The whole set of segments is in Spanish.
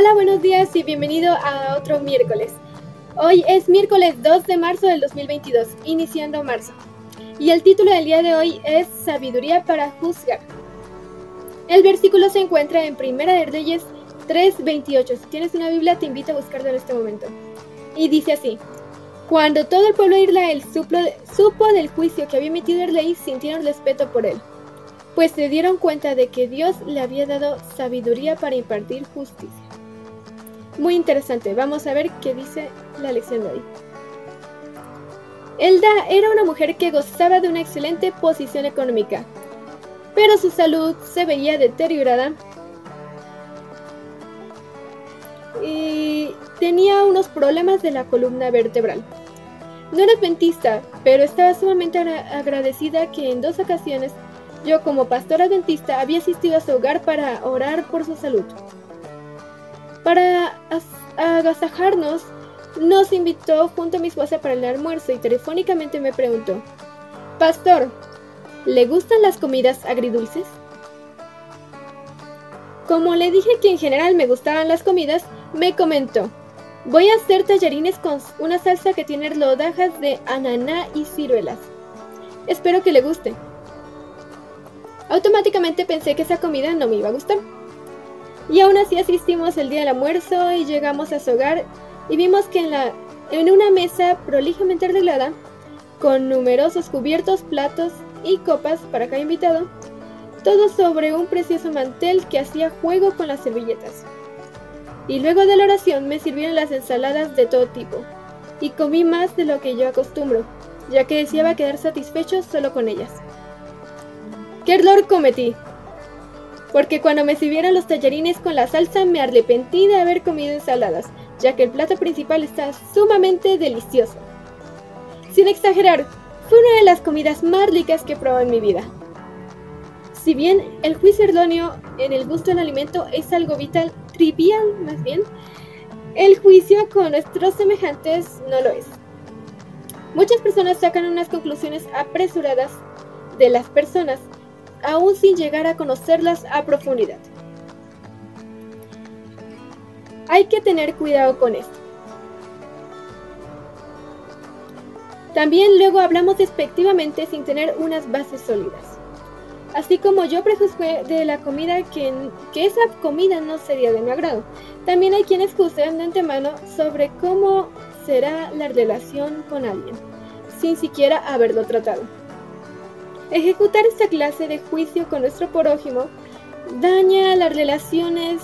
Hola, buenos días y bienvenido a otro miércoles. Hoy es miércoles 2 de marzo del 2022, iniciando marzo. Y el título del día de hoy es Sabiduría para juzgar. El versículo se encuentra en Primera de Reyes 3:28. Si tienes una Biblia, te invito a buscarlo en este momento. Y dice así: Cuando todo el pueblo de Israel supo del juicio que había emitido el rey, sintieron respeto por él pues se dieron cuenta de que Dios le había dado sabiduría para impartir justicia. Muy interesante, vamos a ver qué dice la lección de hoy. Elda era una mujer que gozaba de una excelente posición económica, pero su salud se veía deteriorada y tenía unos problemas de la columna vertebral. No era adventista, pero estaba sumamente agradecida que en dos ocasiones yo como pastora dentista había asistido a su hogar para orar por su salud. Para agasajarnos, nos invitó junto a mi esposa para el almuerzo y telefónicamente me preguntó, Pastor, ¿le gustan las comidas agridulces? Como le dije que en general me gustaban las comidas, me comentó, voy a hacer tallarines con una salsa que tiene rodajas de ananá y ciruelas. Espero que le guste. Automáticamente pensé que esa comida no me iba a gustar. Y aún así asistimos el día del almuerzo y llegamos a su hogar y vimos que en, la, en una mesa prolijamente arreglada, con numerosos cubiertos, platos y copas para cada invitado, todo sobre un precioso mantel que hacía juego con las servilletas. Y luego de la oración me sirvieron las ensaladas de todo tipo, y comí más de lo que yo acostumbro, ya que deseaba quedar satisfecho solo con ellas. ¿Qué error cometí? Porque cuando me sirvieron los tallarines con la salsa me arrepentí de haber comido ensaladas, ya que el plato principal está sumamente delicioso. Sin exagerar, fue una de las comidas más ricas que he probado en mi vida. Si bien el juicio erróneo en el gusto del alimento es algo vital, trivial más bien, el juicio con nuestros semejantes no lo es. Muchas personas sacan unas conclusiones apresuradas de las personas aún sin llegar a conocerlas a profundidad. Hay que tener cuidado con esto. También luego hablamos despectivamente sin tener unas bases sólidas. Así como yo prejuzgué de la comida que, que esa comida no sería de mi agrado. También hay quienes juzgan de antemano sobre cómo será la relación con alguien, sin siquiera haberlo tratado. Ejecutar esta clase de juicio con nuestro prójimo daña las relaciones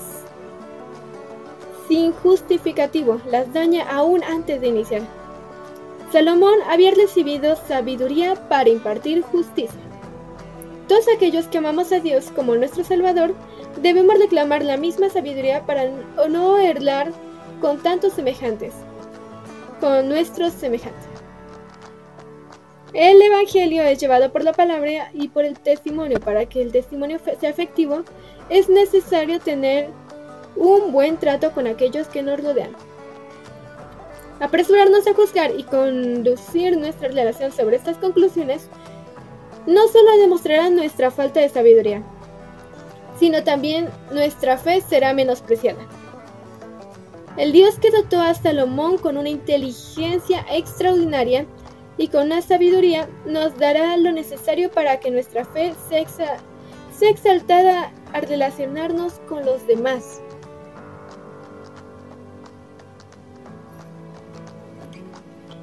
sin justificativo, las daña aún antes de iniciar. Salomón había recibido sabiduría para impartir justicia. Todos aquellos que amamos a Dios como nuestro Salvador debemos reclamar la misma sabiduría para no errar con tantos semejantes, con nuestros semejantes. El Evangelio es llevado por la palabra y por el testimonio. Para que el testimonio sea efectivo, es necesario tener un buen trato con aquellos que nos rodean. Apresurarnos a juzgar y conducir nuestra relación sobre estas conclusiones no solo demostrará nuestra falta de sabiduría, sino también nuestra fe será menospreciada. El Dios que dotó a Salomón con una inteligencia extraordinaria y con la sabiduría nos dará lo necesario para que nuestra fe sea, exaltada al relacionarnos con los demás.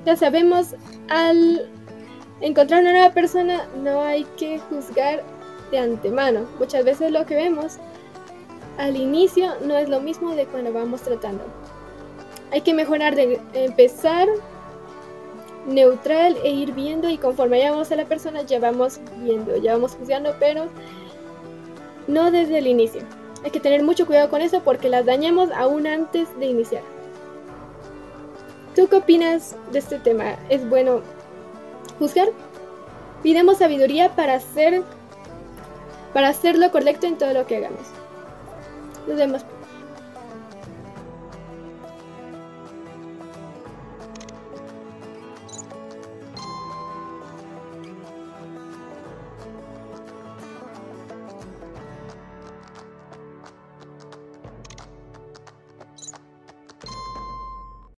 Ya sabemos, al encontrar una nueva persona no hay que juzgar de antemano. Muchas veces lo que vemos al inicio no es lo mismo de cuando vamos tratando. Hay que mejorar de empezar neutral e ir viendo y conforme vayamos a la persona ya vamos viendo, ya vamos juzgando, pero no desde el inicio. Hay que tener mucho cuidado con eso porque las dañamos aún antes de iniciar. ¿Tú qué opinas de este tema? ¿Es bueno juzgar? Pidemos sabiduría para hacer para hacer lo correcto en todo lo que hagamos. Nos vemos.